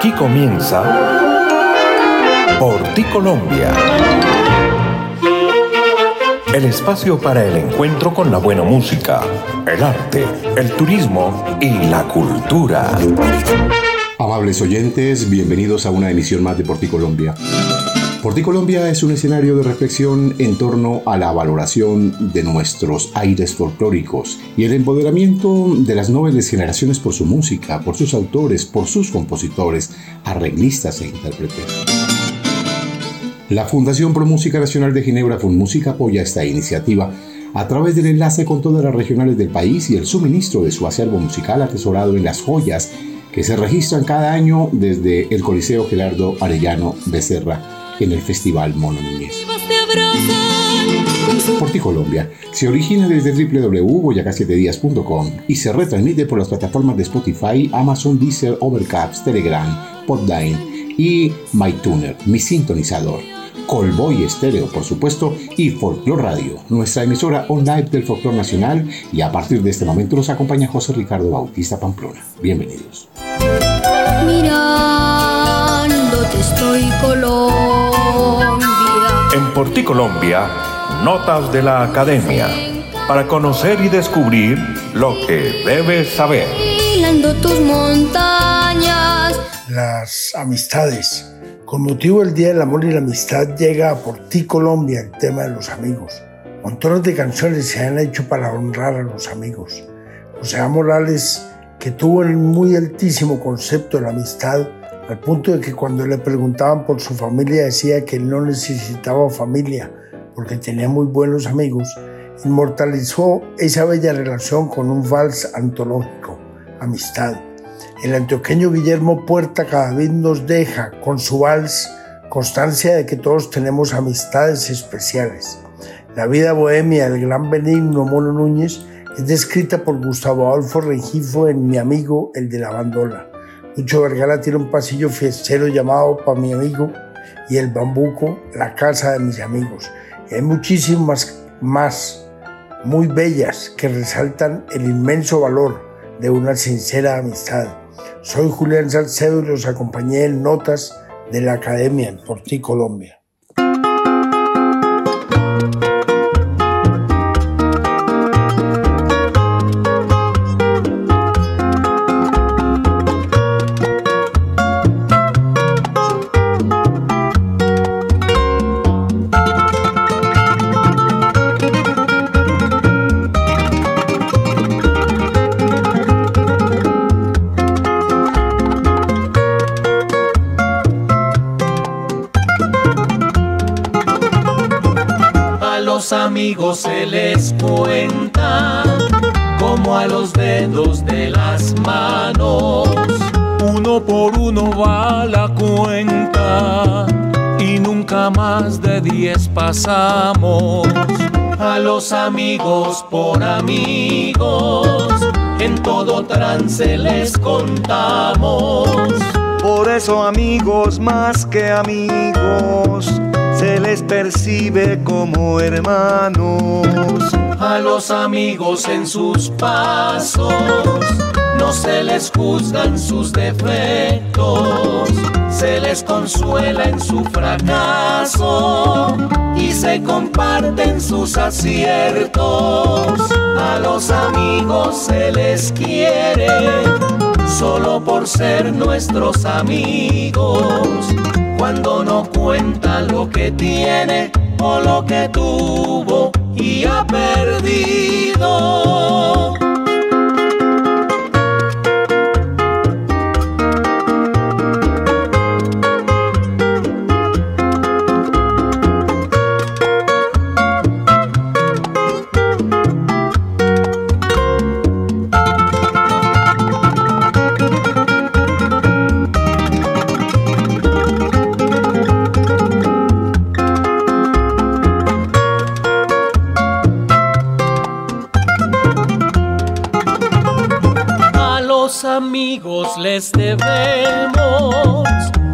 Aquí comienza Por ti Colombia. El espacio para el encuentro con la buena música, el arte, el turismo y la cultura. Amables oyentes, bienvenidos a una emisión más de Por ti Colombia. Por ti Colombia es un escenario de reflexión en torno a la valoración de nuestros aires folclóricos y el empoderamiento de las nobles generaciones por su música, por sus autores, por sus compositores, arreglistas e intérpretes. La Fundación Pro Música Nacional de Ginebra Música apoya esta iniciativa a través del enlace con todas las regionales del país y el suministro de su acervo musical atesorado en las joyas que se registran cada año desde el Coliseo Gerardo Arellano Becerra en el Festival Mono Núñez. Por ti Colombia se origina desde www.boyacá7días.com y se retransmite por las plataformas de Spotify, Amazon, Deezer, Overcast, Telegram, Podline y MyTuner, mi sintonizador. Colboy Estéreo, por supuesto, y Folklore Radio, nuestra emisora online del folclore nacional, y a partir de este momento nos acompaña José Ricardo Bautista Pamplona. Bienvenidos. Mirándote estoy color en Porti Colombia, Notas de la Academia, para conocer y descubrir lo que debes saber. tus montañas. Las amistades. Con motivo del Día del Amor y la Amistad llega a Porti Colombia el tema de los amigos. Montones de canciones se han hecho para honrar a los amigos. José Morales, que tuvo un muy altísimo concepto de la amistad, al punto de que cuando le preguntaban por su familia decía que él no necesitaba familia porque tenía muy buenos amigos, inmortalizó esa bella relación con un vals antológico, Amistad. El antioqueño Guillermo Puerta cada vez nos deja con su vals constancia de que todos tenemos amistades especiales. La vida bohemia del gran Benigno Mono Núñez es descrita por Gustavo Adolfo Rengifo en Mi amigo, el de la bandola. Lucho Vergara tiene un pasillo fiestero llamado Pa' mi amigo y el bambuco, la casa de mis amigos. Hay muchísimas más muy bellas que resaltan el inmenso valor de una sincera amistad. Soy Julián Salcedo y los acompañé en Notas de la Academia en Porti, Colombia. Se les cuenta como a los dedos de las manos. Uno por uno va la cuenta y nunca más de diez pasamos. A los amigos por amigos, en todo trance les contamos. Por eso amigos más que amigos se les percibe como hermanos. A los amigos en sus pasos no se les juzgan sus defectos, se les consuela en su fracaso y se comparten sus aciertos. A los amigos se les quiere solo por ser nuestros amigos cuando no cuenta lo que tiene o lo que tuvo y ha perdido. Les debemos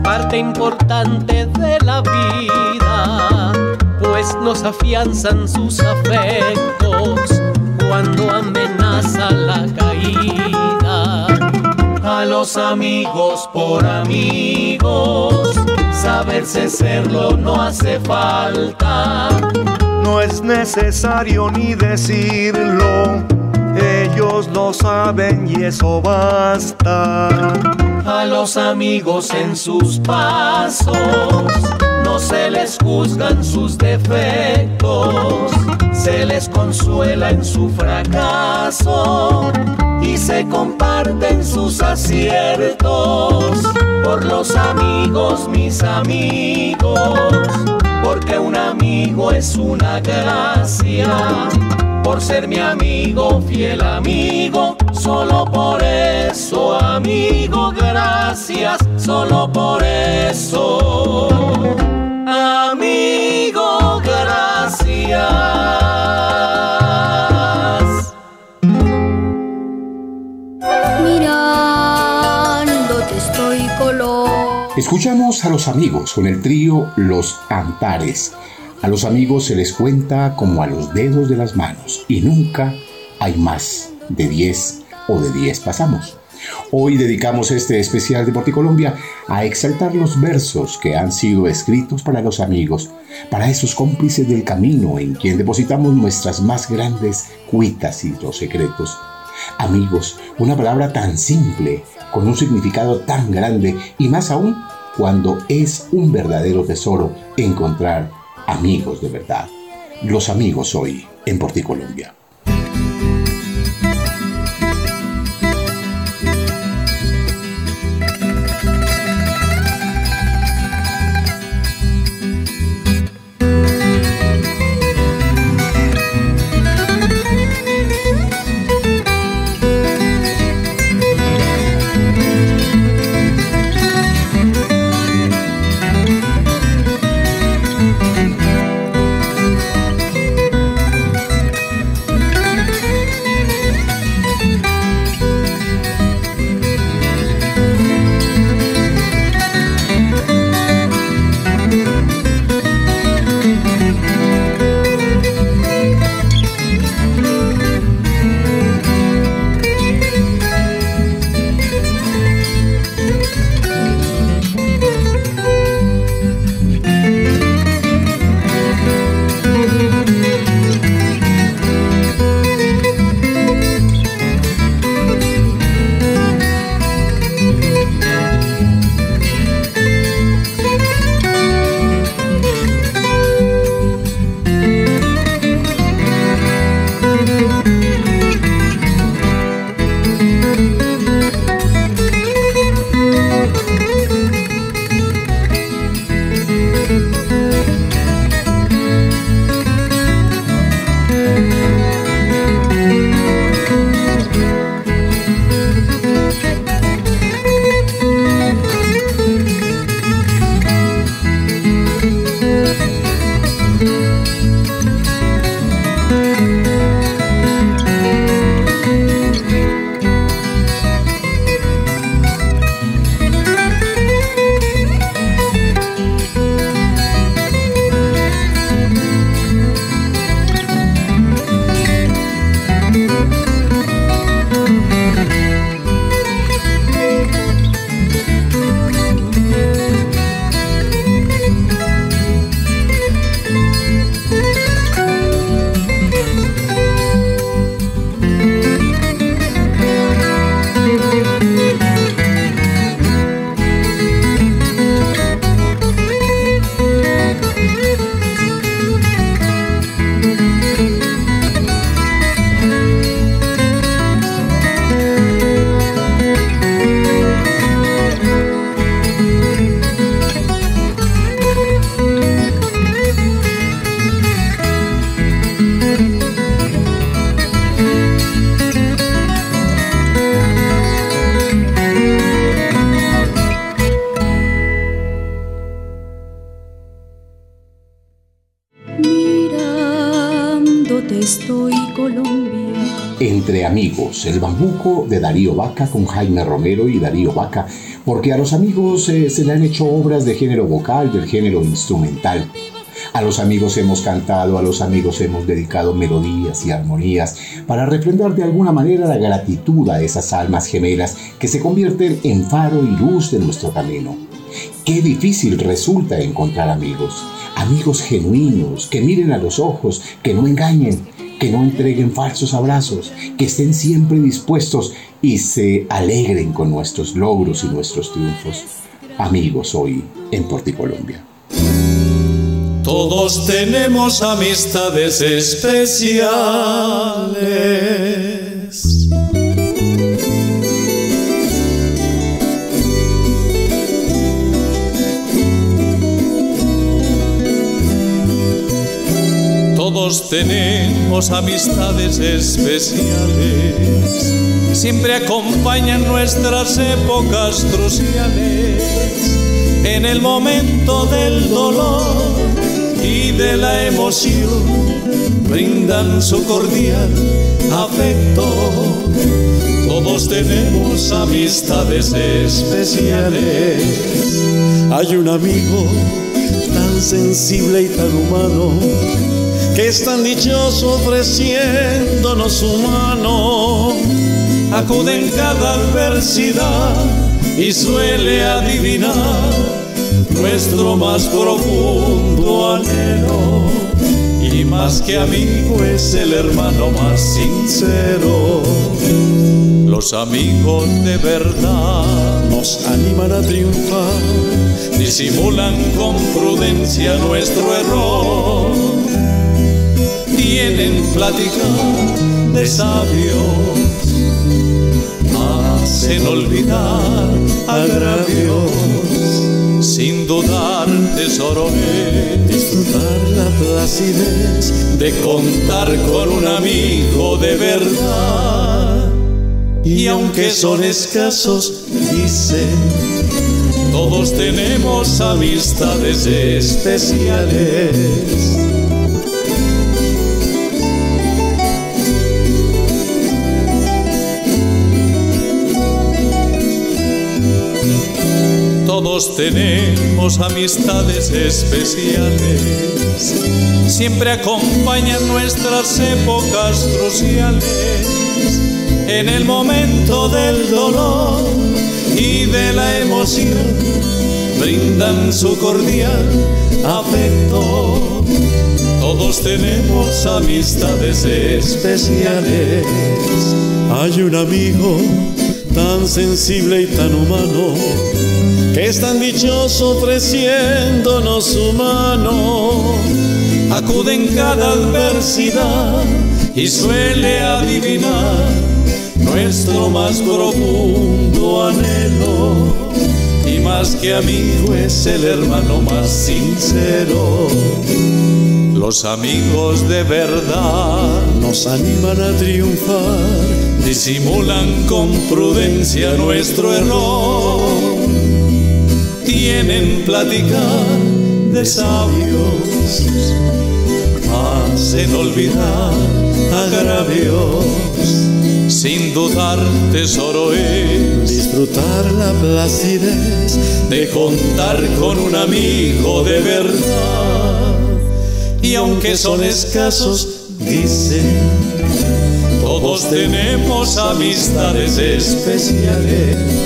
parte importante de la vida, pues nos afianzan sus afectos cuando amenaza la caída. A los amigos por amigos, saberse serlo no hace falta. No es necesario ni decirlo, lo saben y eso basta. A los amigos en sus pasos no se les juzgan sus defectos, se les consuela en su fracaso y se comparten sus aciertos. Por los amigos, mis amigos, porque un amigo es una gracia. Por ser mi amigo, fiel amigo, solo por eso, amigo, gracias, solo por eso. Amigo, gracias. Mirándote estoy color. Escuchamos a los amigos con el trío Los Antares. A los amigos se les cuenta como a los dedos de las manos y nunca hay más de 10 o de 10 pasamos. Hoy dedicamos este especial de Porticolombia a exaltar los versos que han sido escritos para los amigos, para esos cómplices del camino en quien depositamos nuestras más grandes cuitas y los secretos. Amigos, una palabra tan simple, con un significado tan grande y más aún cuando es un verdadero tesoro encontrar amigos de verdad. Los amigos hoy en Porticolombia. De Darío Vaca con Jaime Romero y Darío Vaca, porque a los amigos eh, se le han hecho obras de género vocal, del género instrumental. A los amigos hemos cantado, a los amigos hemos dedicado melodías y armonías para refrendar de alguna manera la gratitud a esas almas gemelas que se convierten en faro y luz de nuestro camino. Qué difícil resulta encontrar amigos, amigos genuinos, que miren a los ojos, que no engañen, que no entreguen falsos abrazos, que estén siempre dispuestos y se alegren con nuestros logros y nuestros triunfos. Amigos hoy en Porticolombia. Todos tenemos amistades especiales. Todos tenemos amistades especiales. Siempre acompañan nuestras épocas cruciales en el momento del dolor y de la emoción brindan su cordial afecto. Todos tenemos amistades especiales. Hay un amigo tan sensible y tan humano que es tan dichoso ofreciéndonos su mano. Acude en cada adversidad y suele adivinar nuestro más profundo anhelo. Y más que amigo es el hermano más sincero. Los amigos de verdad nos animan a triunfar, disimulan con prudencia nuestro error. Tienen plática de sabios, hacen olvidar agravios sin dudar tesoro disfrutar la placidez de contar con un amigo de verdad. Y aunque son escasos, dicen, todos tenemos amistades especiales. Todos tenemos amistades especiales, siempre acompañan nuestras épocas cruciales, en el momento del dolor y de la emoción, brindan su cordial afecto. Todos tenemos amistades especiales. Hay un amigo tan sensible y tan humano es tan dichoso ofreciéndonos su mano. Acude en cada adversidad y suele adivinar nuestro más profundo anhelo. Y más que amigo es el hermano más sincero. Los amigos de verdad nos animan a triunfar, disimulan con prudencia nuestro error tienen plática de sabios, hacen olvidar agravios, sin dudar tesoro es disfrutar la placidez de contar con un amigo de verdad. Y aunque son escasos, dicen, todos tenemos amistades especiales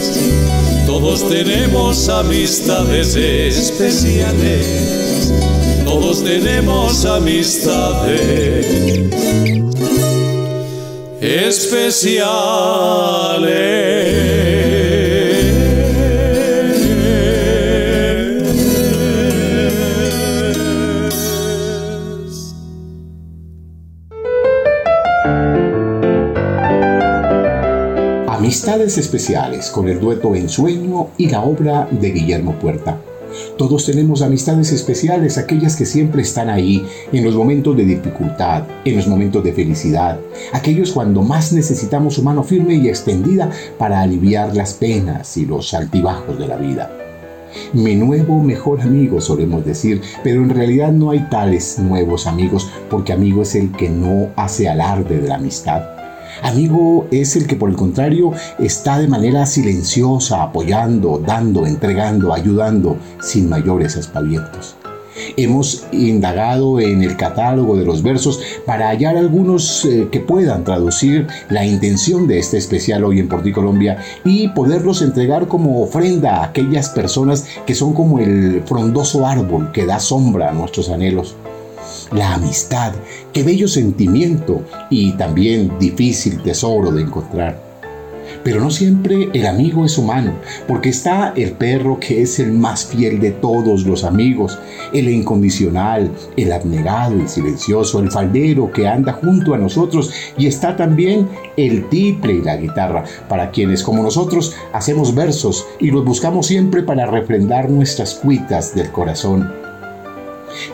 todos tenemos amistades especiales. Todos tenemos amistades especiales. Amistades especiales con el dueto Ensueño y la obra de Guillermo Puerta. Todos tenemos amistades especiales, aquellas que siempre están ahí en los momentos de dificultad, en los momentos de felicidad, aquellos cuando más necesitamos su mano firme y extendida para aliviar las penas y los altibajos de la vida. Mi nuevo mejor amigo, solemos decir, pero en realidad no hay tales nuevos amigos, porque amigo es el que no hace alarde de la amistad Amigo es el que por el contrario está de manera silenciosa, apoyando, dando, entregando, ayudando, sin mayores aspavientos. Hemos indagado en el catálogo de los versos para hallar algunos eh, que puedan traducir la intención de este especial hoy en Porticolombia y poderlos entregar como ofrenda a aquellas personas que son como el frondoso árbol que da sombra a nuestros anhelos. La amistad, qué bello sentimiento y también difícil tesoro de encontrar. Pero no siempre el amigo es humano, porque está el perro que es el más fiel de todos los amigos, el incondicional, el abnegado y silencioso, el faldero que anda junto a nosotros y está también el tiple y la guitarra, para quienes como nosotros hacemos versos y los buscamos siempre para refrendar nuestras cuitas del corazón.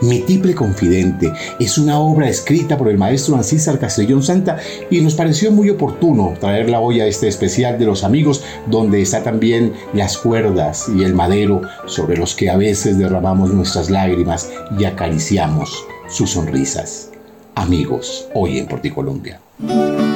Mi Tiple Confidente es una obra escrita por el maestro Ancísar Castellón Santa y nos pareció muy oportuno traerla hoy a este especial de los amigos donde está también las cuerdas y el madero sobre los que a veces derramamos nuestras lágrimas y acariciamos sus sonrisas. Amigos, hoy en Porticolombia. que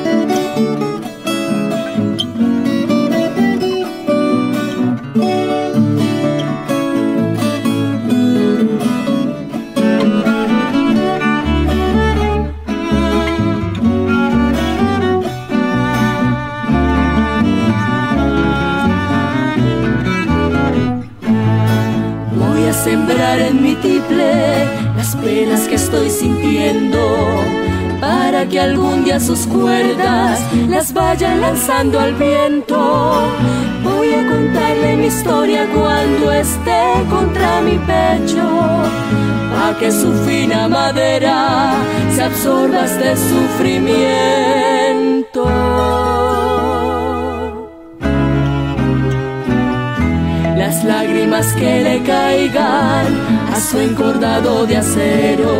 sus cuerdas las vayan lanzando al viento. Voy a contarle mi historia cuando esté contra mi pecho, a que su fina madera se absorba este sufrimiento. Las lágrimas que le caigan a su encordado de acero.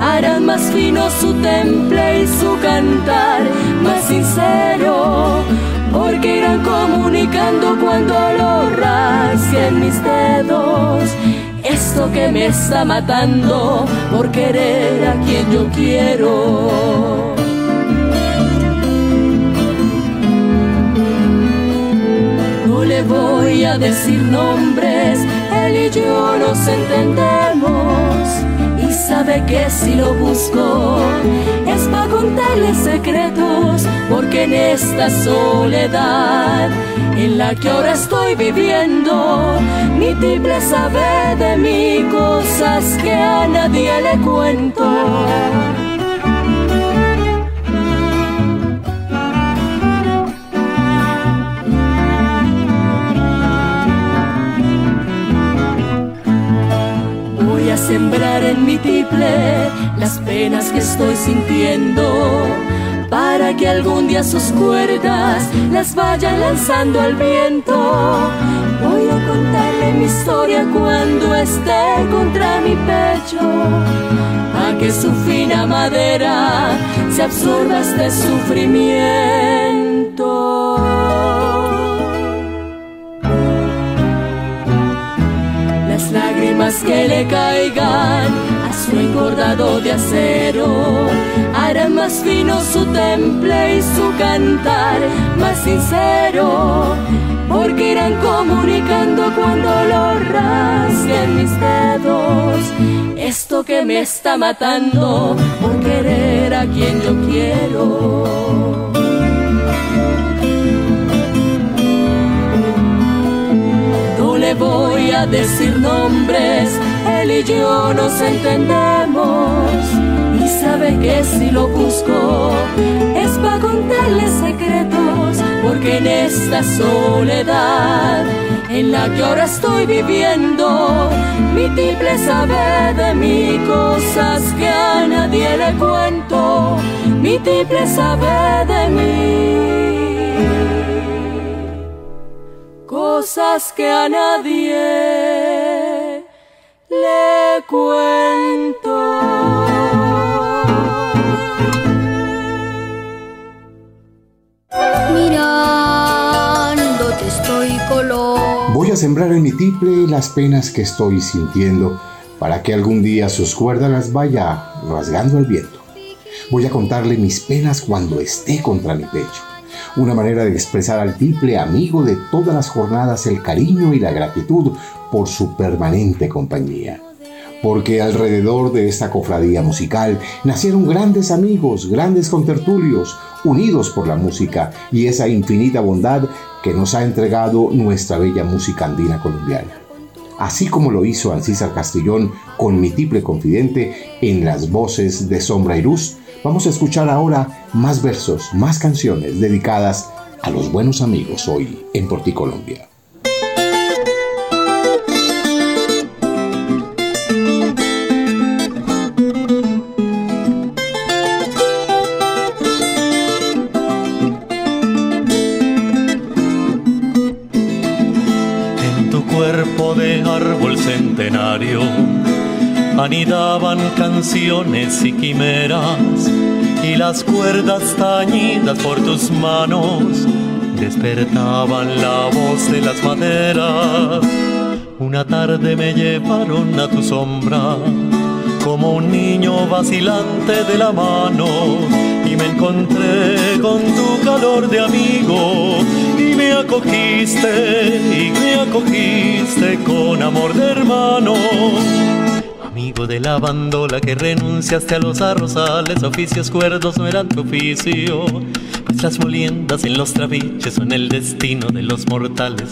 Harán más fino su temple y su cantar más sincero porque irán comunicando cuando lo rasguen mis dedos. Esto que me está matando por querer a quien yo quiero. No le voy a decir nombres él y yo nos entendemos y sabe que si lo busco es para contarle secretos, porque en esta soledad en la que ahora estoy viviendo, mi triple sabe de mí cosas que a nadie le cuento. Sembrar en mi tiple las penas que estoy sintiendo para que algún día sus cuerdas las vayan lanzando al viento. Voy a contarle mi historia cuando esté contra mi pecho, a que su fina madera se absorba este sufrimiento. Que le caigan a su engordado de acero. Harán más fino su temple y su cantar más sincero porque irán comunicando cuando lo rasguen mis dedos. Esto que me está matando por querer a quien yo quiero voy a decir nombres, él y yo nos entendemos. Y sabe que si lo busco es para contarle secretos, porque en esta soledad en la que ahora estoy viviendo, mi tiple sabe de mí cosas que a nadie le cuento, mi tiple sabe de mí cosas que a nadie le cuento. Mirándote estoy color. Voy a sembrar en mi tiple las penas que estoy sintiendo para que algún día sus cuerdas las vaya rasgando al viento. Voy a contarle mis penas cuando esté contra mi pecho una manera de expresar al triple amigo de todas las jornadas el cariño y la gratitud por su permanente compañía. porque alrededor de esta cofradía musical nacieron grandes amigos, grandes contertulios, unidos por la música y esa infinita bondad que nos ha entregado nuestra bella música andina colombiana. Así como lo hizo Ancísar Castellón con mi triple confidente en las voces de Sombra y Luz, vamos a escuchar ahora más versos, más canciones dedicadas a los buenos amigos hoy en Porticolombia. Anidaban canciones y quimeras y las cuerdas tañidas por tus manos despertaban la voz de las maderas. Una tarde me llevaron a tu sombra como un niño vacilante de la mano y me encontré con tu calor de amigo y me acogiste y me acogiste con amor de hermano de la bandola que renunciaste a los arrozales, oficios cuerdos no eran tu oficio, pues las moliendas en los trabiches son el destino de los mortales.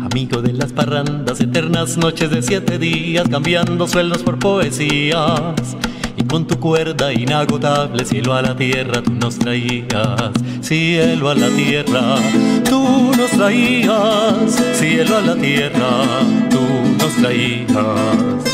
Amigo de las parrandas, eternas noches de siete días, cambiando sueldos por poesías. Y con tu cuerda inagotable, cielo a la tierra, tú nos traías. Cielo a la tierra, tú nos traías. Cielo a la tierra, tú nos traías.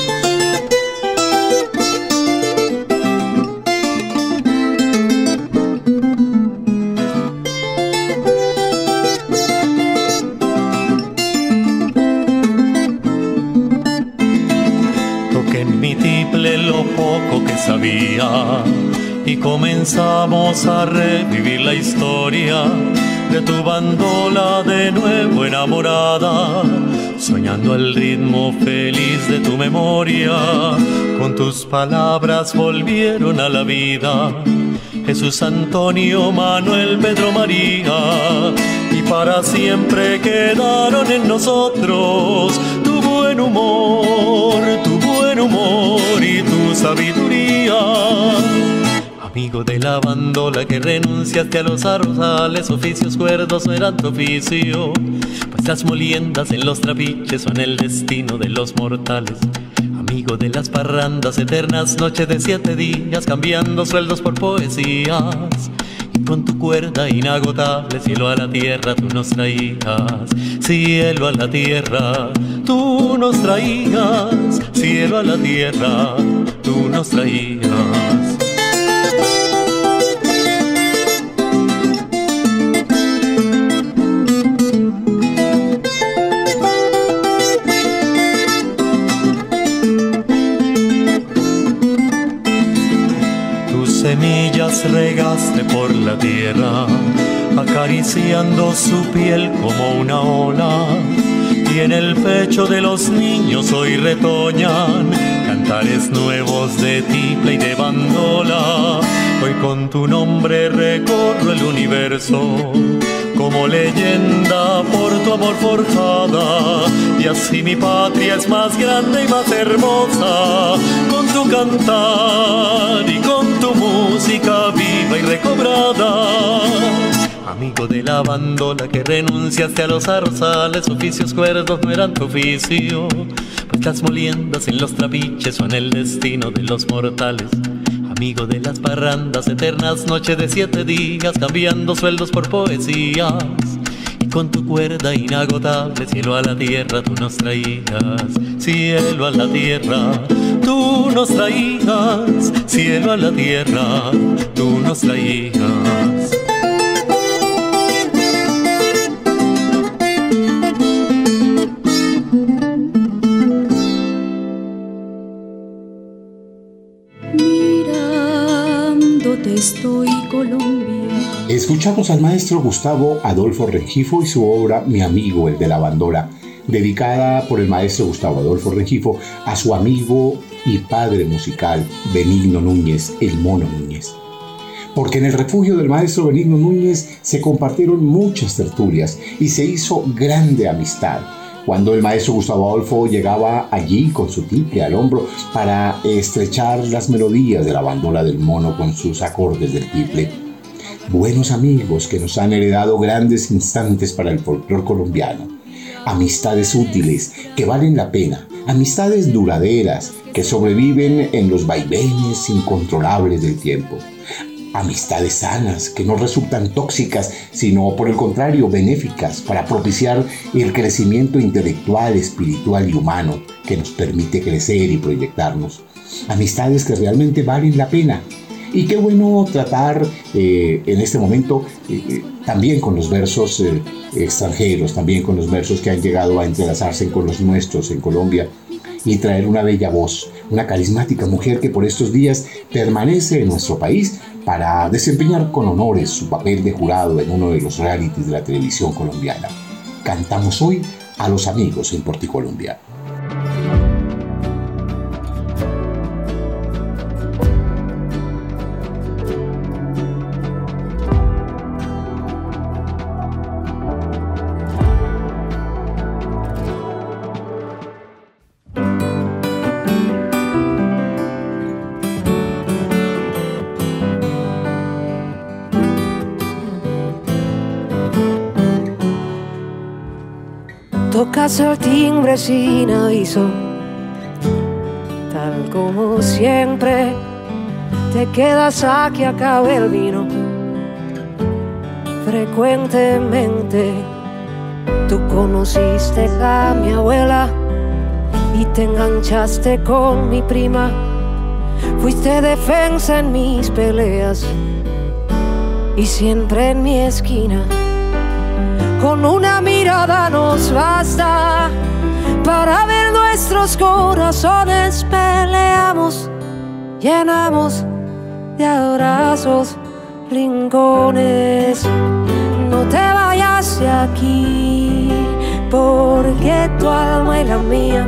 Y comenzamos a revivir la historia de tu bandola de nuevo enamorada, soñando el ritmo feliz de tu memoria. Con tus palabras volvieron a la vida. Jesús Antonio, Manuel, Pedro, María, y para siempre quedaron en nosotros tu buen humor, tu buen humor y tu sabiduría. Amigo de la bandola que renunciaste a los arrozales, oficios cuerdos no eran tu oficio, pues las moliendas en los trapiches son el destino de los mortales. Amigo de las parrandas eternas, noches de siete días, cambiando sueldos por poesías con tu cuerda inagotable, cielo a la tierra tú nos traías, cielo a la tierra tú nos traías, cielo a la tierra tú nos traías. Regaste por la tierra, acariciando su piel como una ola. Y en el pecho de los niños hoy retoñan cantares nuevos de tiple y de bandola. Hoy con tu nombre recorro el universo como leyenda por tu amor forjada. Y así mi patria es más grande y más hermosa, con tu cantar y con tu música viva y recobrada. Amigo de la bandola que renunciaste a los arzales, oficios cuerdos no eran tu oficio, pues las moliendas en los trapiches son el destino de los mortales amigo de las parrandas, eternas noches de siete días, cambiando sueldos por poesías. Y con tu cuerda inagotable, cielo a la tierra, tú nos traías, cielo a la tierra, tú nos traías, cielo a la tierra, tú nos traías. Escuchamos al maestro Gustavo Adolfo Rengifo y su obra Mi amigo, el de la bandola, dedicada por el maestro Gustavo Adolfo Rengifo a su amigo y padre musical Benigno Núñez, el mono Núñez. Porque en el refugio del maestro Benigno Núñez se compartieron muchas tertulias y se hizo grande amistad cuando el maestro Gustavo Adolfo llegaba allí con su tiple al hombro para estrechar las melodías de la bandola del mono con sus acordes del tiple. Buenos amigos que nos han heredado grandes instantes para el folclor colombiano. Amistades útiles que valen la pena. Amistades duraderas que sobreviven en los vaivenes incontrolables del tiempo amistades sanas que no resultan tóxicas, sino por el contrario benéficas para propiciar el crecimiento intelectual, espiritual y humano que nos permite crecer y proyectarnos. Amistades que realmente valen la pena. Y qué bueno tratar eh, en este momento eh, eh, también con los versos extranjeros, también con los versos que han llegado a entrelazarse con los nuestros en Colombia y traer una bella voz, una carismática mujer que por estos días permanece en nuestro país para desempeñar con honores su papel de jurado en uno de los realities de la televisión colombiana. Cantamos hoy a los amigos en Porticolombia. Timbre sin aviso, tal como siempre. Te quedas aquí a acabe el vino. Frecuentemente tú conociste a mi abuela y te enganchaste con mi prima. Fuiste defensa en mis peleas y siempre en mi esquina con una mirada nos basta para ver nuestros corazones peleamos, llenamos de abrazos rincones. No te vayas de aquí, porque tu alma y la mía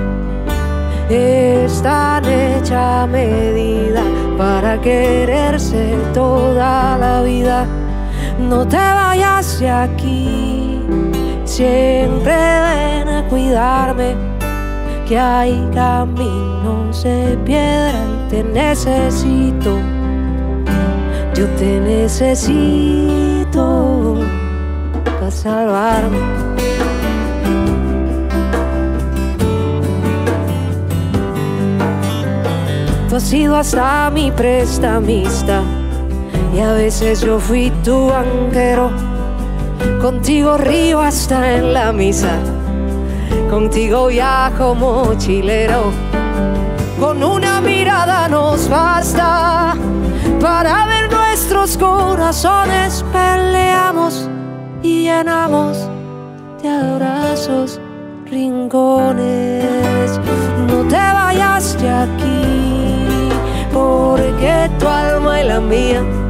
están hecha medida para quererse toda la vida. No te vayas de aquí siempre ven a cuidarme, que hay caminos de piedra y te necesito, yo te necesito para salvarme. Tú has sido hasta mi prestamista y a veces yo fui tu banquero Contigo río hasta en la misa. Contigo viajo mochilero. Con una mirada nos basta para ver nuestros corazones. Peleamos y llenamos de abrazos rincones. No te vayas de aquí, porque tu alma y la mía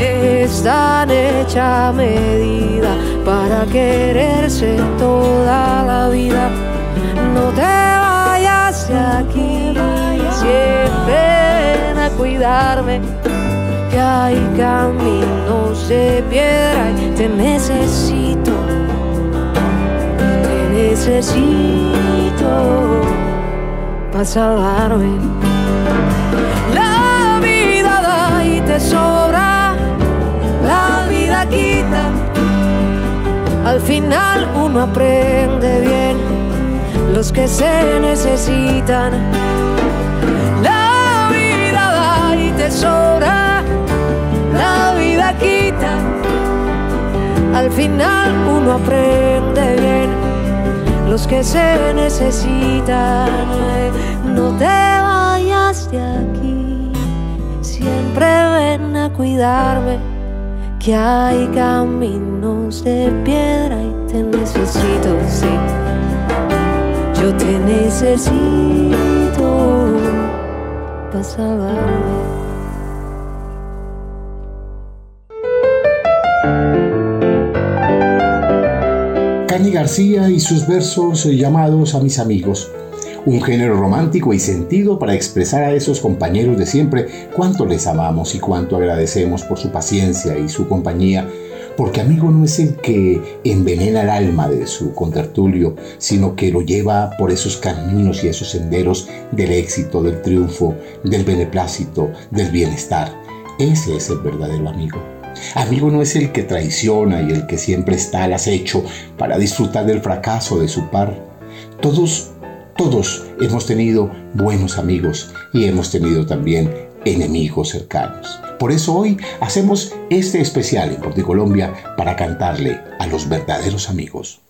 están hecha medida para quererse toda la vida. No te vayas de aquí, siempre ven a cuidarme. Que hay caminos de piedra y te necesito, te necesito para salvarme. La vida da y te sobra Al final uno aprende bien los que se necesitan. La vida da y te sobra, la vida quita. Al final uno aprende bien los que se necesitan. No te vayas de aquí, siempre ven a cuidarme que hay caminos de piedra y te necesito, sí. Yo te necesito para salvarme. García y sus versos llamados a mis amigos un género romántico y sentido para expresar a esos compañeros de siempre cuánto les amamos y cuánto agradecemos por su paciencia y su compañía, porque amigo no es el que envenena el alma de su contertulio, sino que lo lleva por esos caminos y esos senderos del éxito, del triunfo, del beneplácito, del bienestar. Ese es el verdadero amigo. Amigo no es el que traiciona y el que siempre está al acecho para disfrutar del fracaso de su par. Todos, todos hemos tenido buenos amigos y hemos tenido también enemigos cercanos. Por eso hoy hacemos este especial en Porticolombia para cantarle a los verdaderos amigos.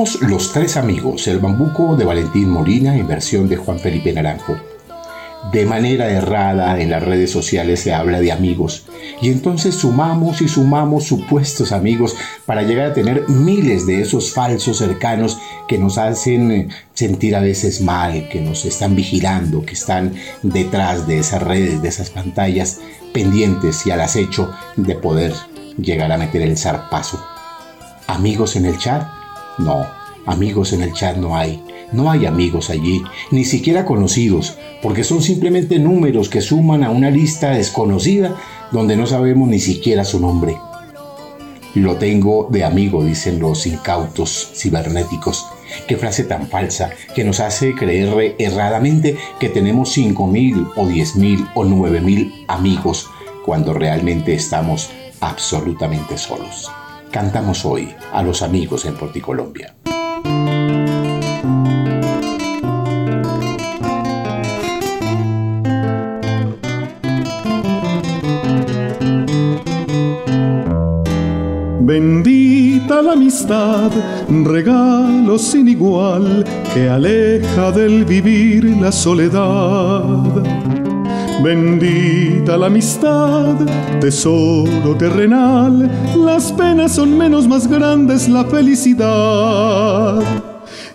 Los Tres Amigos, el bambuco de Valentín Molina en versión de Juan Felipe Naranjo. De manera errada en las redes sociales se habla de amigos y entonces sumamos y sumamos supuestos amigos para llegar a tener miles de esos falsos cercanos que nos hacen eh, sentir a veces mal, que nos están vigilando, que están detrás de esas redes, de esas pantallas pendientes y al acecho de poder llegar a meter el zarpazo. Amigos en el chat, no, amigos en el chat no hay. No hay amigos allí, ni siquiera conocidos, porque son simplemente números que suman a una lista desconocida donde no sabemos ni siquiera su nombre. Lo tengo de amigo, dicen los incautos cibernéticos. Qué frase tan falsa que nos hace creer erradamente que tenemos 5.000 o 10.000 o 9.000 amigos cuando realmente estamos absolutamente solos. cantamos hoy a los amigos en Porticolombia. Bendita la amistad, regalo sin igual que aleja del vivir la soledad Bendita la amistad, tesoro terrenal, las penas son menos más grandes la felicidad.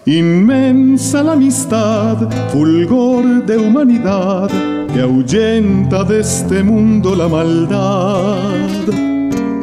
Inmensa la amistad, fulgor de humanidad, que ahuyenta de este mundo la maldad.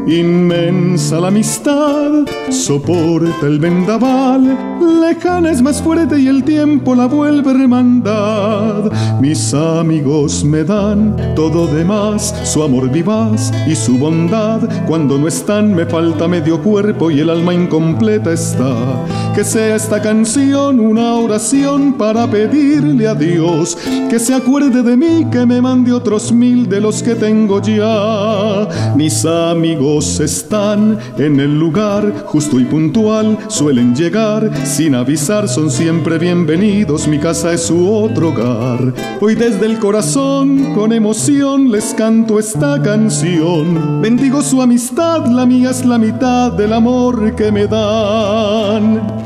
Inmensa la amistad, soporta el vendaval, lejana es más fuerte y el tiempo la vuelve hermandad. Mis amigos me dan todo de más, su amor vivaz y su bondad. Cuando no están me falta medio cuerpo y el alma incompleta está. Que sea esta canción una oración para pedirle a Dios que se acuerde de mí, que me mande otros mil de los que tengo ya. Mis amigos están en el lugar justo y puntual, suelen llegar sin avisar, son siempre bienvenidos, mi casa es su otro hogar. Hoy desde el corazón, con emoción, les canto esta canción. Bendigo su amistad, la mía es la mitad del amor que me dan.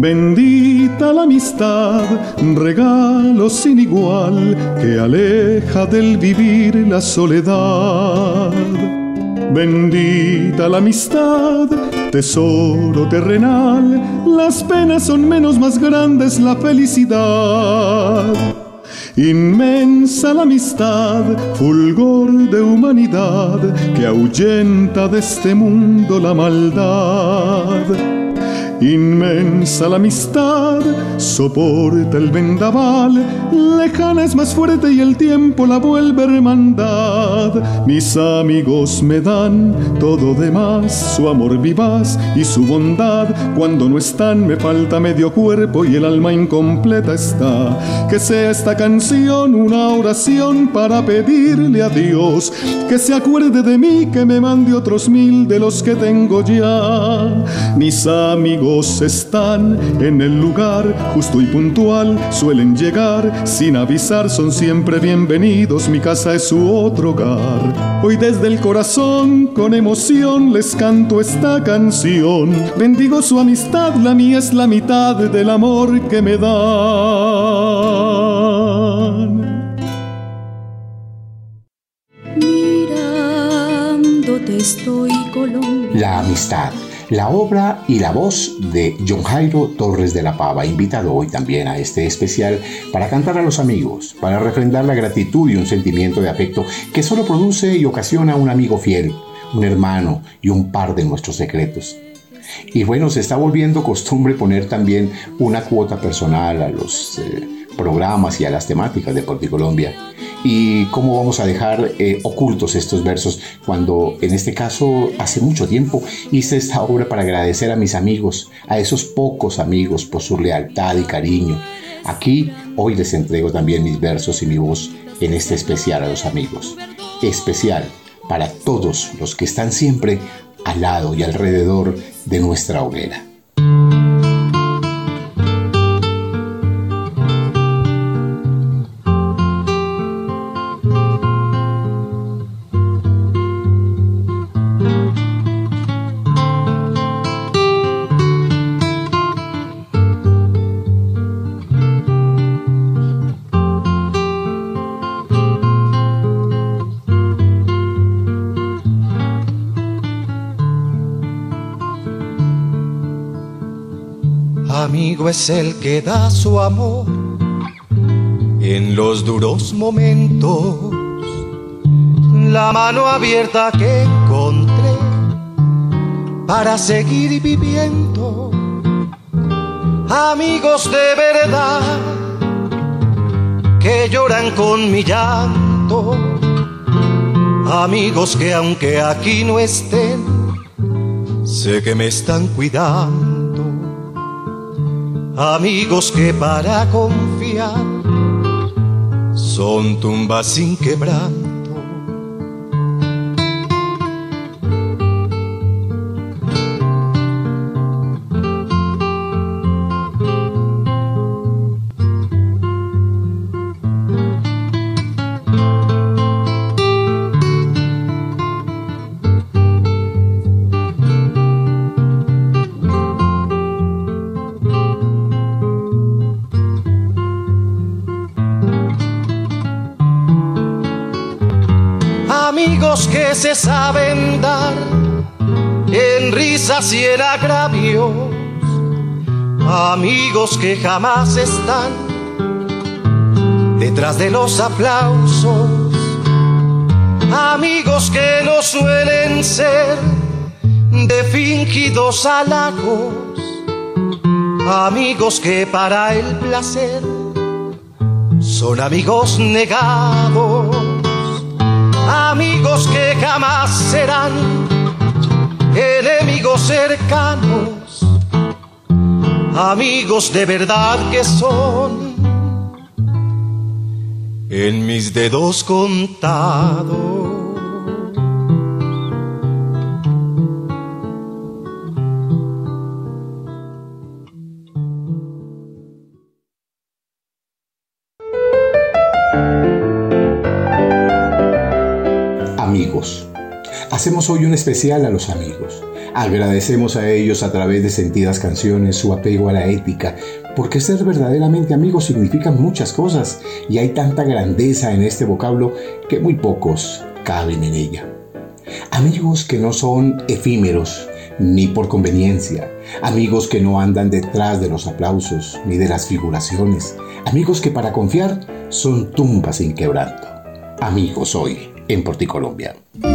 Bendita la amistad, regalo sin igual que aleja del vivir la soledad. Bendita la amistad, tesoro terrenal, las penas son menos más grandes la felicidad. Inmensa la amistad, fulgor de humanidad que ahuyenta de este mundo la maldad. Inmensa la amistad, soporta el vendaval, lejana es más fuerte y el tiempo la vuelve hermandad. Mis amigos me dan todo de más, su amor vivaz y su bondad. Cuando no están me falta medio cuerpo y el alma incompleta está. Que sea esta canción una oración para pedirle a Dios que se acuerde de mí, que me mande otros mil de los que tengo ya. Mis amigos están en el lugar justo y puntual, suelen llegar sin avisar, son siempre bienvenidos, mi casa es su otro hogar. Hoy desde el corazón, con emoción, les canto esta canción. Bendigo su amistad, la mía es la mitad del amor que me dan. Mirándote estoy Colombia. La amistad la obra y la voz de John Jairo Torres de la Pava, invitado hoy también a este especial para cantar a los amigos, para refrendar la gratitud y un sentimiento de afecto que solo produce y ocasiona un amigo fiel, un hermano y un par de nuestros secretos. Y bueno, se está volviendo costumbre poner también una cuota personal a los eh, programas y a las temáticas de Porticolombia. ¿Y cómo vamos a dejar eh, ocultos estos versos cuando en este caso hace mucho tiempo hice esta obra para agradecer a mis amigos, a esos pocos amigos por su lealtad y cariño? Aquí hoy les entrego también mis versos y mi voz en este especial a los amigos. Especial para todos los que están siempre al lado y alrededor de nuestra hoguera. Es el que da su amor en los duros momentos. La mano abierta que encontré para seguir viviendo. Amigos de verdad que lloran con mi llanto. Amigos que aunque aquí no estén, sé que me están cuidando amigos que para confiar son tumbas sin quebrar se saben dar en risas y en agravios, amigos que jamás están detrás de los aplausos, amigos que no suelen ser de fingidos halagos, amigos que para el placer son amigos negados amigos que jamás serán enemigos cercanos, amigos de verdad que son en mis dedos contados. Hacemos hoy un especial a los amigos. Agradecemos a ellos a través de sentidas canciones su apego a la ética, porque ser verdaderamente amigos significa muchas cosas y hay tanta grandeza en este vocablo que muy pocos caben en ella. Amigos que no son efímeros ni por conveniencia, amigos que no andan detrás de los aplausos ni de las figuraciones, amigos que para confiar son tumbas sin quebranto. Amigos hoy en Porticolombia. Escuchamos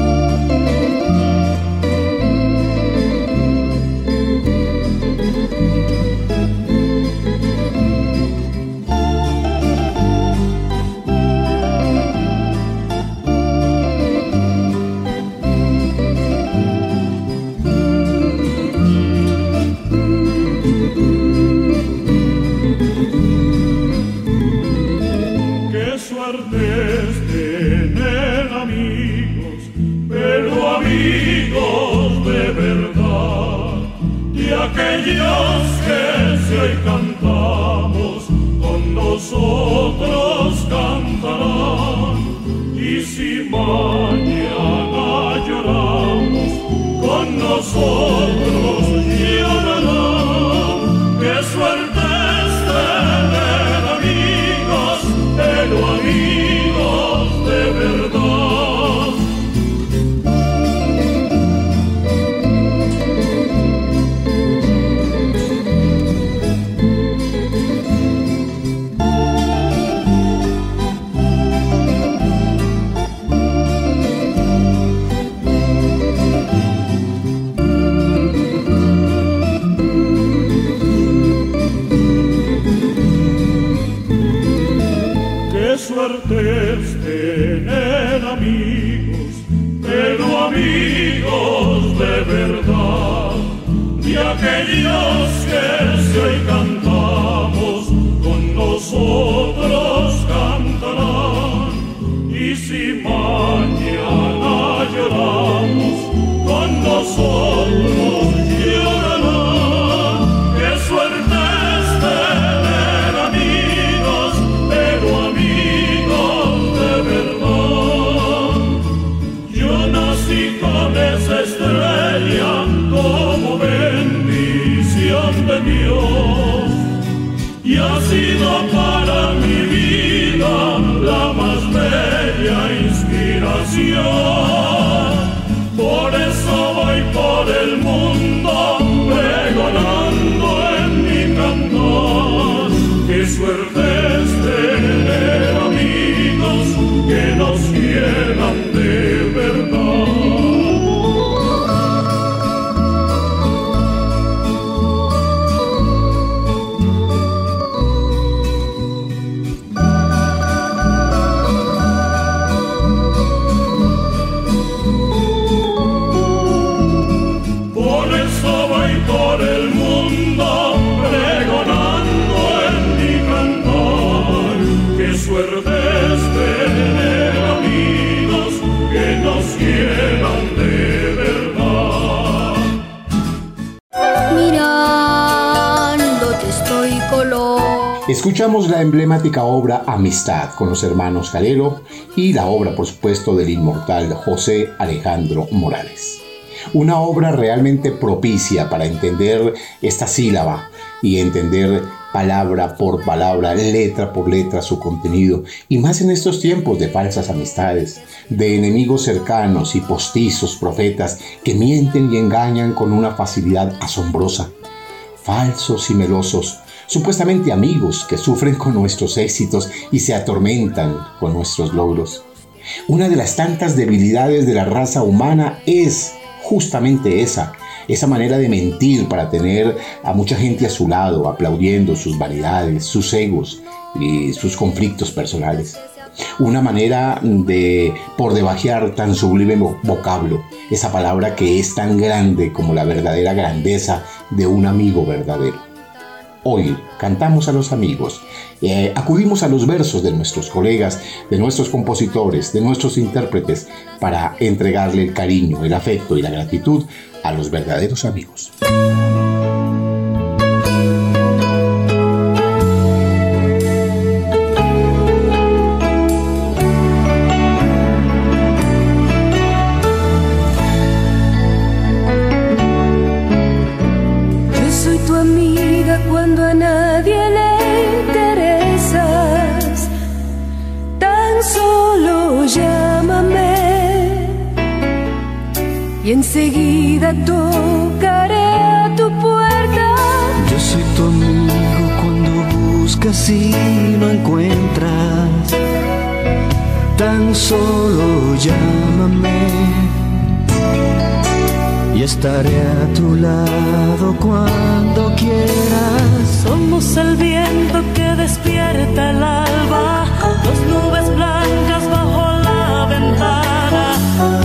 obra Amistad con los hermanos Calero y la obra, por supuesto, del inmortal José Alejandro Morales. Una obra realmente propicia para entender esta sílaba y entender palabra por palabra, letra por letra su contenido, y más en estos tiempos de falsas amistades, de enemigos cercanos y postizos profetas que mienten y engañan con una facilidad asombrosa, falsos y melosos, supuestamente amigos que sufren con nuestros éxitos y se atormentan con nuestros logros. Una de las tantas debilidades de la raza humana es justamente esa, esa manera de mentir para tener a mucha gente a su lado, aplaudiendo sus vanidades, sus egos y sus conflictos personales. Una manera de por debajear tan sublime vocablo, esa palabra que es tan grande como la verdadera grandeza de un amigo verdadero. Hoy cantamos a los amigos, eh, acudimos a los versos de nuestros colegas, de nuestros compositores, de nuestros intérpretes, para entregarle el cariño, el afecto y la gratitud a los verdaderos amigos. Enseguida tocaré a tu puerta. Yo soy tu amigo cuando buscas y no encuentras. Tan solo llámame y estaré a tu lado cuando quieras. Somos el viento que despierta el alba, dos nubes blancas bajo la ventana.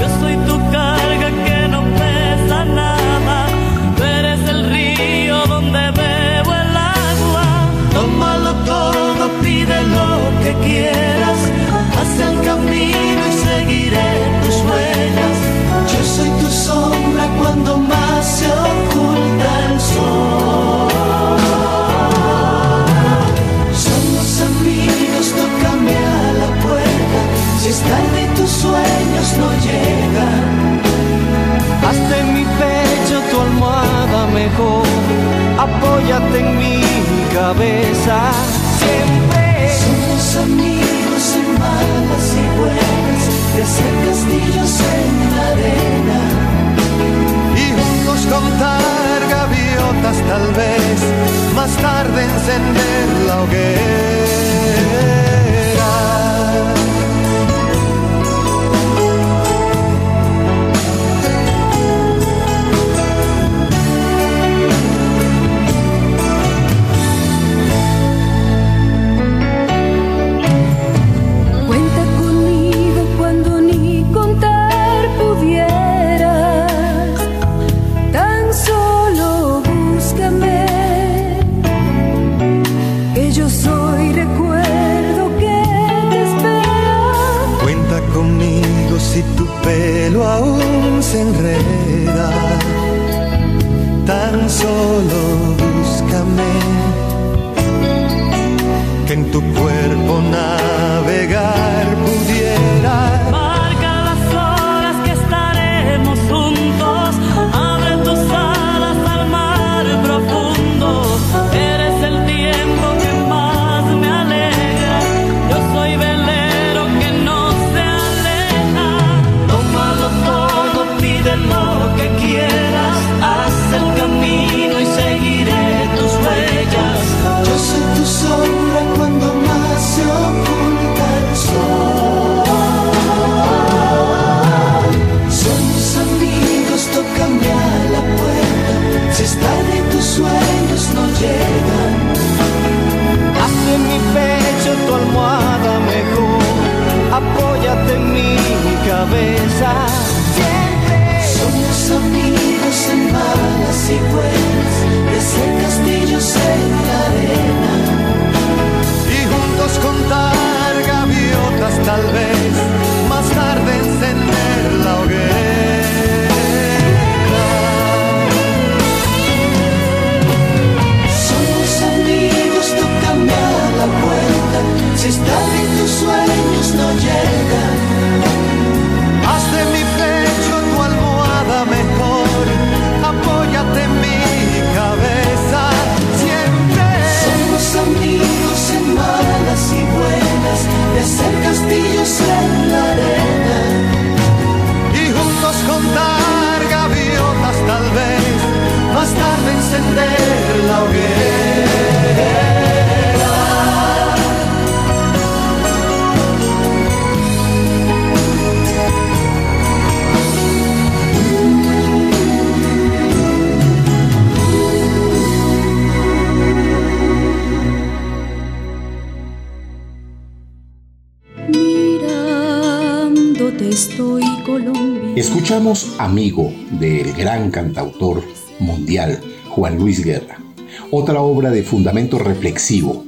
Yo soy tu cuando más se oculta el sol. Somos amigos, tócame a la puerta. Si es tarde tus sueños no llegan. Hazte en mi pecho tu almohada mejor. Apóyate en mi cabeza. Siempre somos amigos tal vez. Más tarde encender la hoguera. Pelo aún se enreda. Tan solo búscame. Que en tu cuerpo navegar cabeza. Siempre son los amigos en malas y buenas, desde castillos en la arena. Y juntos contar Amigo del gran cantautor mundial Juan Luis Guerra, otra obra de fundamento reflexivo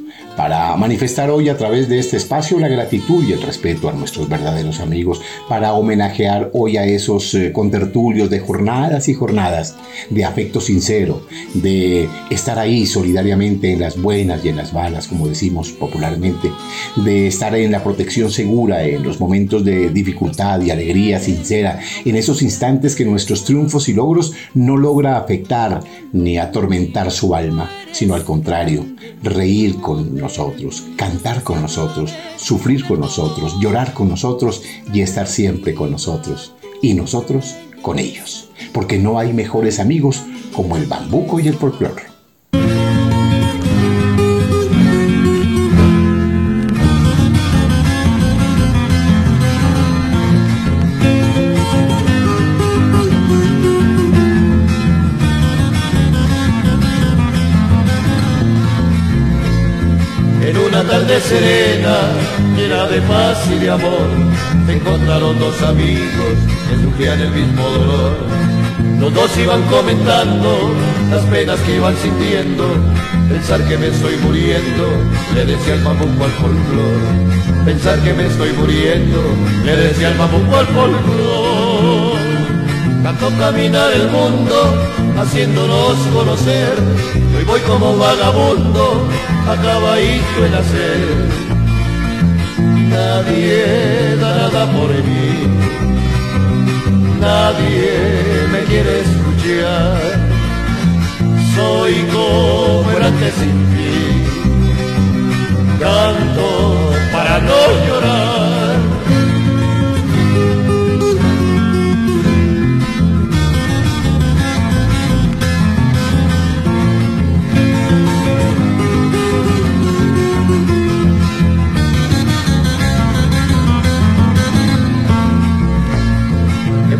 manifestar hoy a través de este espacio la gratitud y el respeto a nuestros verdaderos amigos, para homenajear hoy a esos eh, contertulios de jornadas y jornadas de afecto sincero, de estar ahí solidariamente en las buenas y en las malas, como decimos popularmente, de estar en la protección segura en los momentos de dificultad y alegría sincera, en esos instantes que nuestros triunfos y logros no logra afectar ni atormentar su alma, sino al contrario, reír con nosotros, cantar con nosotros, sufrir con nosotros, llorar con nosotros y estar siempre con nosotros. Y nosotros con ellos. Porque no hay mejores amigos como el bambuco y el folclore. Paz y de amor, se encontraron dos amigos que sufrían el mismo dolor. Los dos iban comentando las penas que iban sintiendo, pensar que me estoy muriendo, le decía el mamuco al folclor. Pensar que me estoy muriendo, le decía el mamuco al folclor. Tanto caminar el mundo, haciéndonos conocer, hoy voy como vagabundo, acabadito el hacer. Nadie da nada por mí, nadie me quiere escuchar. Soy antes sin ti, canto para no llorar.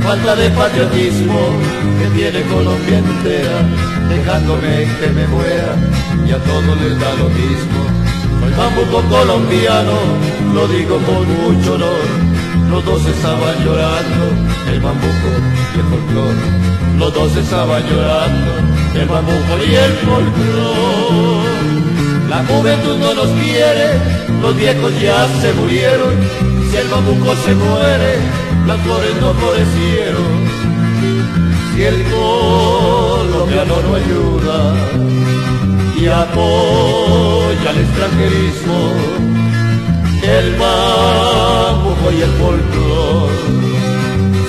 Falta de patriotismo que tiene Colombia entera, dejándome que me muera y a todos les da lo mismo. Soy bambuco colombiano, lo digo con mucho honor. Los dos estaban llorando, el bambuco y el folclor. Los dos estaban llorando, el bambuco y el folclor. La juventud no nos quiere, los viejos ya se murieron. Si el bambuco se muere, las flores no florecieron. Si el colombiano no ayuda y apoya el extranjerismo, el bambuco y el folclor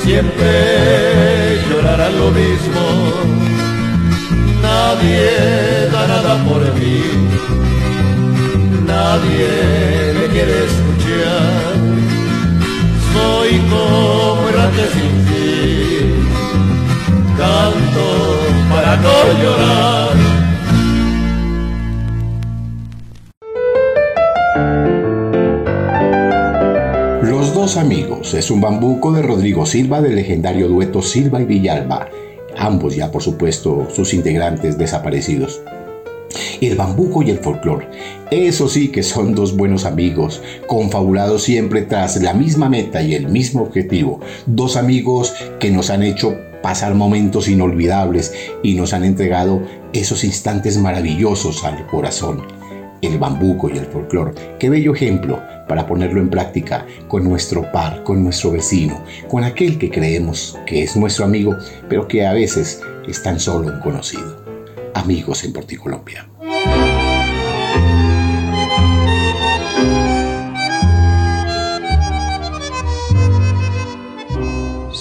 siempre llorarán lo mismo. Nadie da nada por mí, nadie me quiere escuchar sin fin, canto para no llorar. Los dos amigos es un bambuco de Rodrigo Silva del legendario dueto Silva y Villalba, ambos ya por supuesto sus integrantes desaparecidos el bambuco y el folclore. Eso sí que son dos buenos amigos, confabulados siempre tras la misma meta y el mismo objetivo. Dos amigos que nos han hecho pasar momentos inolvidables y nos han entregado esos instantes maravillosos al corazón. El bambuco y el folclore. Qué bello ejemplo para ponerlo en práctica con nuestro par, con nuestro vecino, con aquel que creemos que es nuestro amigo, pero que a veces es tan solo un conocido. Amigos en Porticolombia.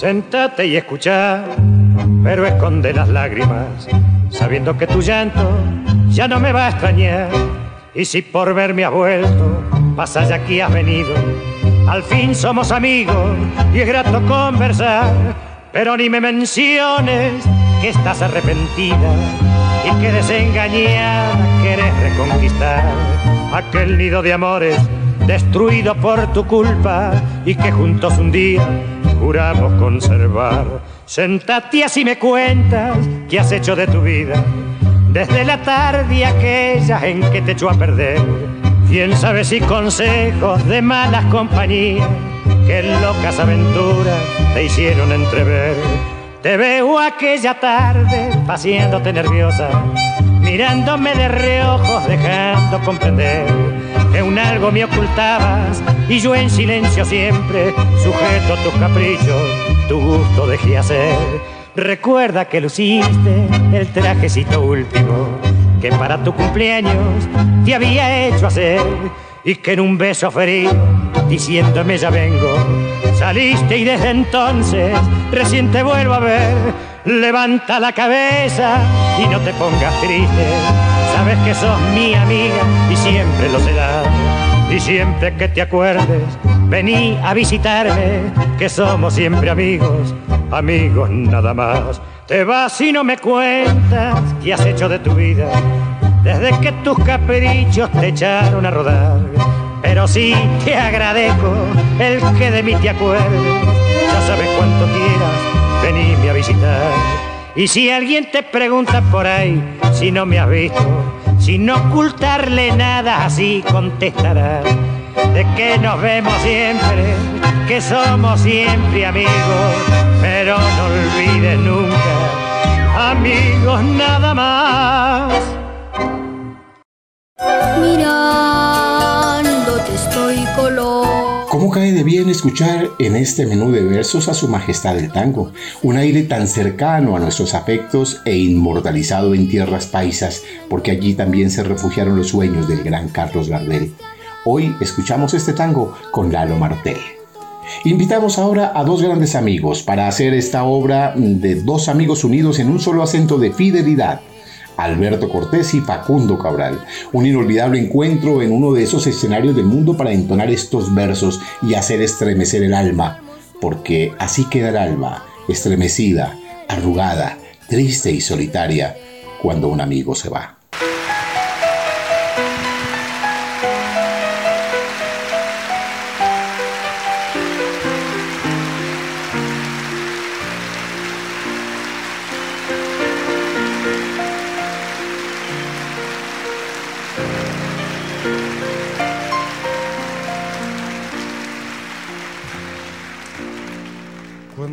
Sentate y escucha, pero esconde las lágrimas, sabiendo que tu llanto ya no me va a extrañar. Y si por verme has vuelto, pasa ya aquí has venido, al fin somos amigos y es grato conversar. Pero ni me menciones que estás arrepentida y que desengañada quieres reconquistar aquel nido de amores destruido por tu culpa y que juntos un día juramos conservar. Sentate así me cuentas qué has hecho de tu vida desde la tarde aquella en que te echó a perder. Quién sabe si consejos de malas compañías qué locas aventuras te hicieron entrever. Te veo aquella tarde paseándote nerviosa, mirándome de reojos, dejando comprender que un algo me ocultabas y yo en silencio siempre, sujeto a tus caprichos, tu gusto dejé hacer. Recuerda que luciste el trajecito último que para tu cumpleaños te había hecho hacer y que en un beso ferido, diciéndome ya vengo, saliste y desde entonces recién te vuelvo a ver. Levanta la cabeza y no te pongas triste, sabes que sos mi amiga y siempre lo serás. Y siempre que te acuerdes, vení a visitarme, que somos siempre amigos, amigos nada más. Te vas y no me cuentas qué has hecho de tu vida desde que tus caprichos te echaron a rodar. Pero sí te agradezco el que de mí te acuerdes. Ya sabes cuánto quieras venirme a visitar. Y si alguien te pregunta por ahí si no me has visto, sin ocultarle nada, así contestará. De que nos vemos siempre, que somos siempre amigos, pero no olvides nunca, amigos nada más. Mirándote estoy color. ¿Cómo cae de bien escuchar en este menú de versos a su majestad el tango? Un aire tan cercano a nuestros afectos e inmortalizado en tierras paisas, porque allí también se refugiaron los sueños del gran Carlos Gardel. Hoy escuchamos este tango con Lalo Martel. Invitamos ahora a dos grandes amigos para hacer esta obra de dos amigos unidos en un solo acento de fidelidad. Alberto Cortés y Facundo Cabral. Un inolvidable encuentro en uno de esos escenarios del mundo para entonar estos versos y hacer estremecer el alma, porque así queda el alma, estremecida, arrugada, triste y solitaria, cuando un amigo se va.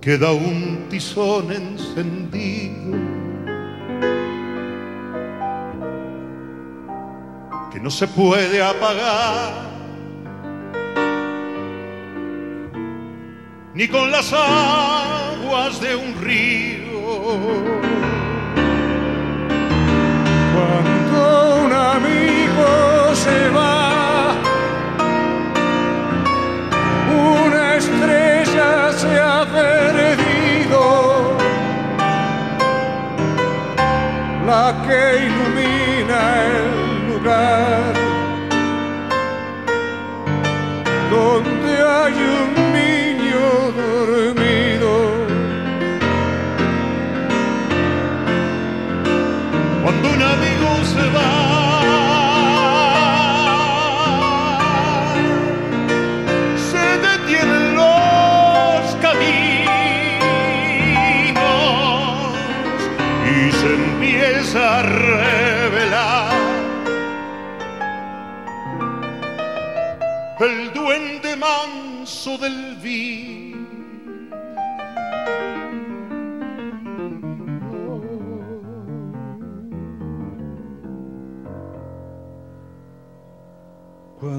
queda un tizón encendido que no se puede apagar ni con las aguas de un río. Cuando un amigo se va, la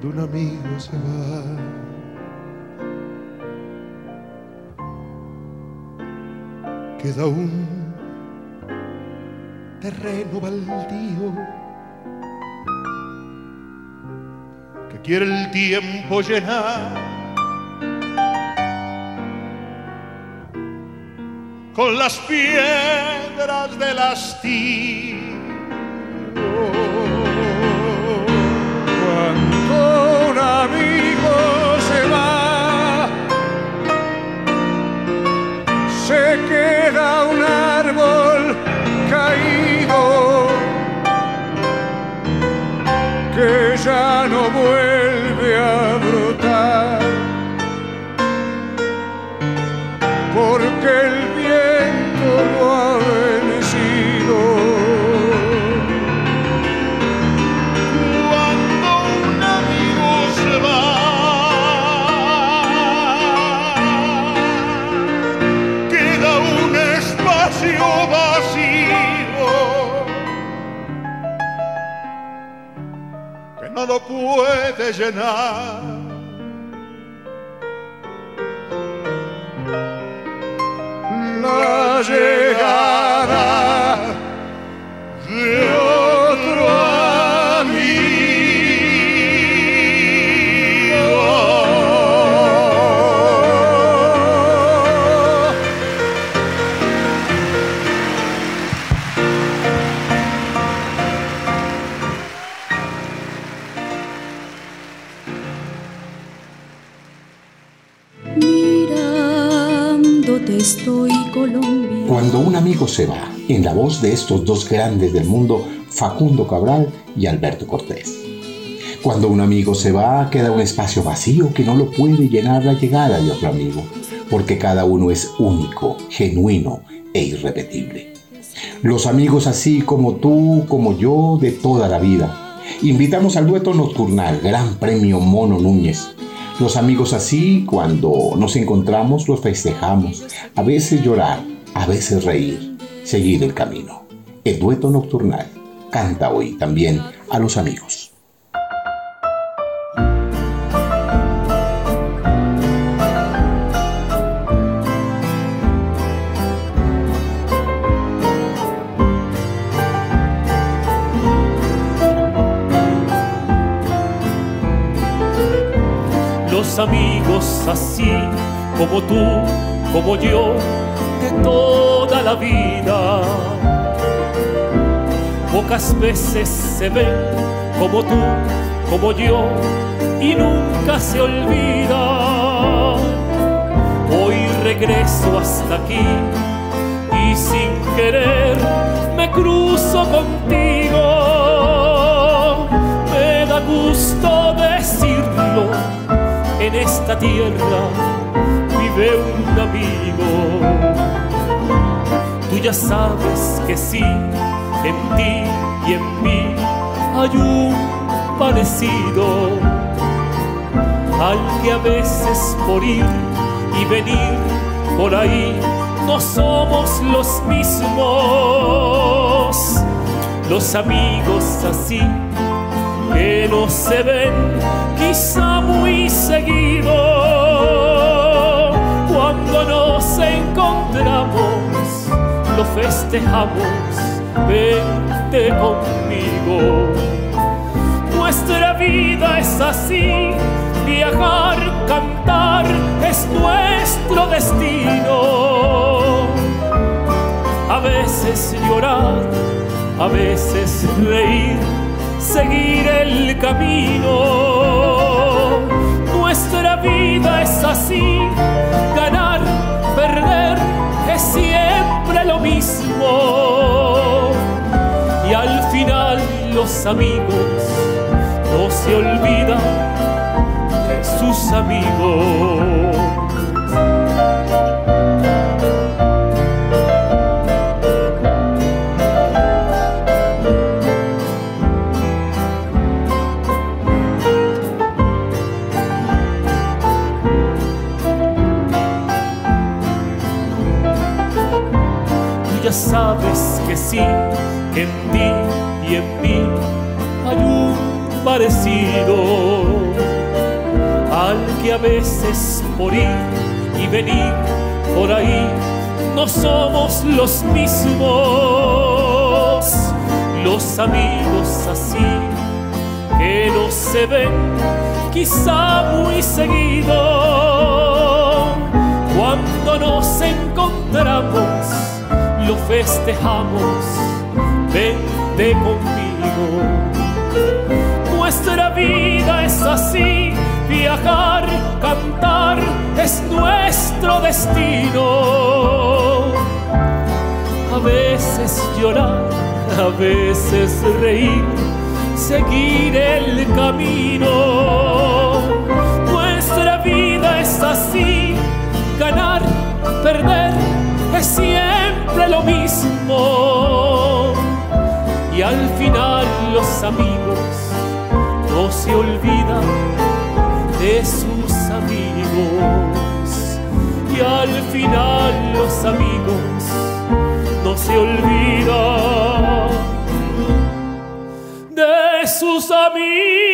cuando un amigo se va. Queda un terreno baldío que quiere el tiempo llenar. Con las piedras del hastío puede llenar. Se va, en la voz de estos dos grandes del mundo, Facundo Cabral y Alberto Cortés. Cuando un amigo se va, queda un espacio vacío que no lo puede llenar la llegada de otro amigo, porque cada uno es único, genuino e irrepetible. Los amigos así como tú, como yo, de toda la vida. Invitamos al dueto nocturnal, Gran Premio Mono Núñez. Los amigos así, cuando nos encontramos, los festejamos, a veces llorar, a veces reír, seguir el camino. El dueto nocturnal canta hoy también a los amigos. Los amigos así como tú, como yo, toda la vida. Pocas veces se ven como tú, como yo, y nunca se olvida. Hoy regreso hasta aquí y sin querer me cruzo contigo. Me da gusto decirlo en esta tierra vive un amigo Tú ya sabes que sí, en ti y en mí hay un parecido al que a veces por ir y venir por ahí no somos los mismos. Los amigos así que no se ven quizá muy seguido cuando nos encontramos lo festejamos, vente conmigo. Nuestra vida es así, viajar, cantar es nuestro destino. A veces llorar, a veces reír, seguir el camino. Nuestra vida es así, ganar, perder es siempre lo mismo. Y al final los amigos no se olvidan de sus amigos. Sabes que sí, que en ti y en mí hay un parecido al que a veces por ir y venir por ahí no somos los mismos, los amigos así que no se ven quizá muy seguido. Cuando nos encontramos, lo festejamos, vente conmigo. Nuestra vida es así, viajar, cantar, es nuestro destino. A veces llorar, a veces reír, seguir el camino. Nuestra vida es así, ganar, perder, es lo mismo. Y al final los amigos no se olvidan de sus amigos. Y al final los amigos no se olvidan de sus amigos.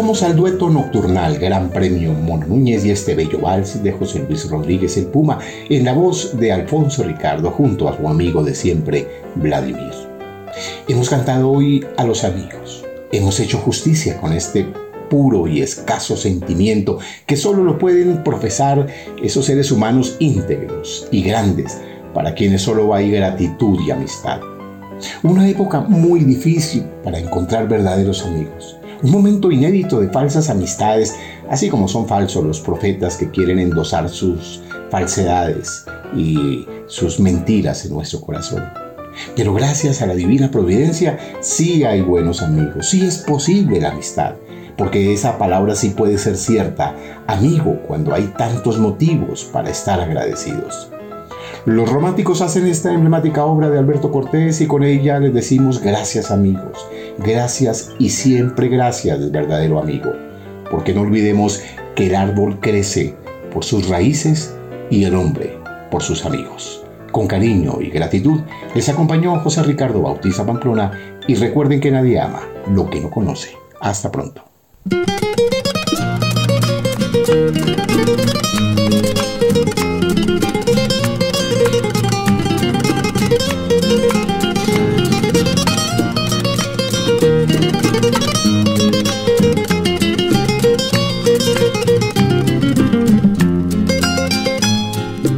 Escuchamos al dueto nocturnal Gran Premio Mono Núñez y este bello vals de José Luis Rodríguez el Puma en la voz de Alfonso Ricardo junto a su amigo de siempre, Vladimir. Hemos cantado hoy a los amigos. Hemos hecho justicia con este puro y escaso sentimiento que solo lo pueden profesar esos seres humanos íntegros y grandes para quienes solo hay gratitud y amistad. Una época muy difícil para encontrar verdaderos amigos. Un momento inédito de falsas amistades, así como son falsos los profetas que quieren endosar sus falsedades y sus mentiras en nuestro corazón. Pero gracias a la divina providencia sí hay buenos amigos, sí es posible la amistad, porque esa palabra sí puede ser cierta, amigo, cuando hay tantos motivos para estar agradecidos. Los románticos hacen esta emblemática obra de Alberto Cortés y con ella les decimos gracias amigos, gracias y siempre gracias verdadero amigo, porque no olvidemos que el árbol crece por sus raíces y el hombre por sus amigos. Con cariño y gratitud les acompañó José Ricardo Bautista Pamplona y recuerden que nadie ama lo que no conoce. Hasta pronto.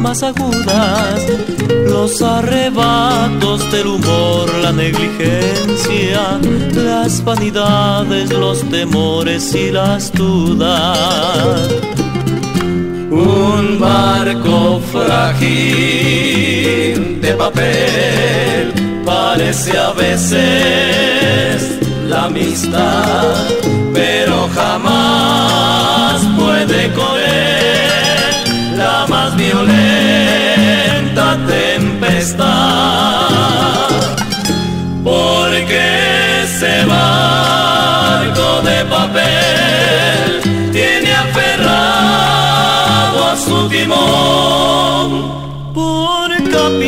más agudas, los arrebatos del humor, la negligencia, las vanidades, los temores y las dudas. Un barco frágil de papel parece a veces la amistad, pero jamás puede correr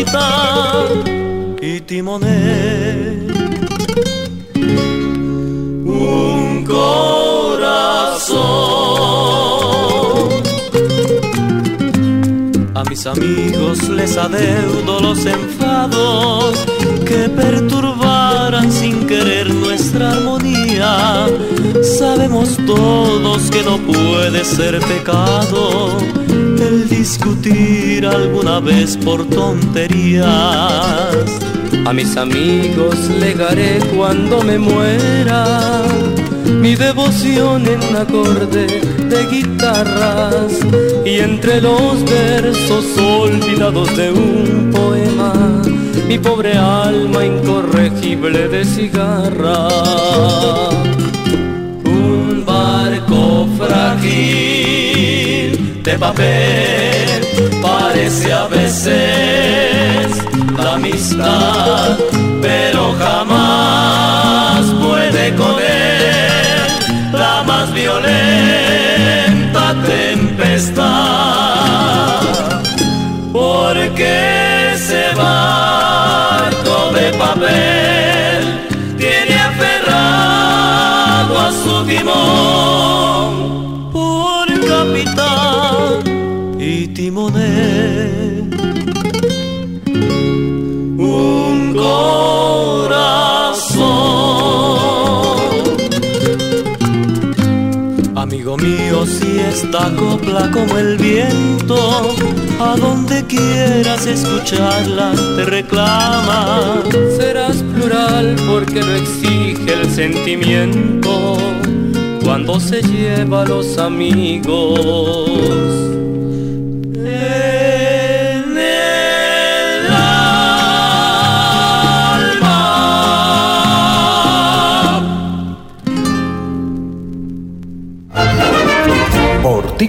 capitán y timonel. Un corazón. A mis amigos les adeudo los enfados que perturbaran sin querer nuestra armonía. Sabemos todos que no puede ser pecado el discutir alguna vez por tonterías. A mis amigos legaré cuando me muera mi devoción en acorde de guitarras y entre los versos olvidados de un poema mi pobre alma incorregible de cigarra. Un barco frágil papel parece a veces la amistad, pero jamás puede con él la más violenta Un corazón. Amigo mío, si esta copla como el viento, a donde quieras escucharla te reclama. Serás plural porque lo exige el sentimiento cuando se lleva a los amigos.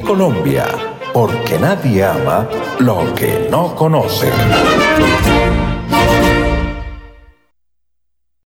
Colombia, porque nadie ama lo que no conoce.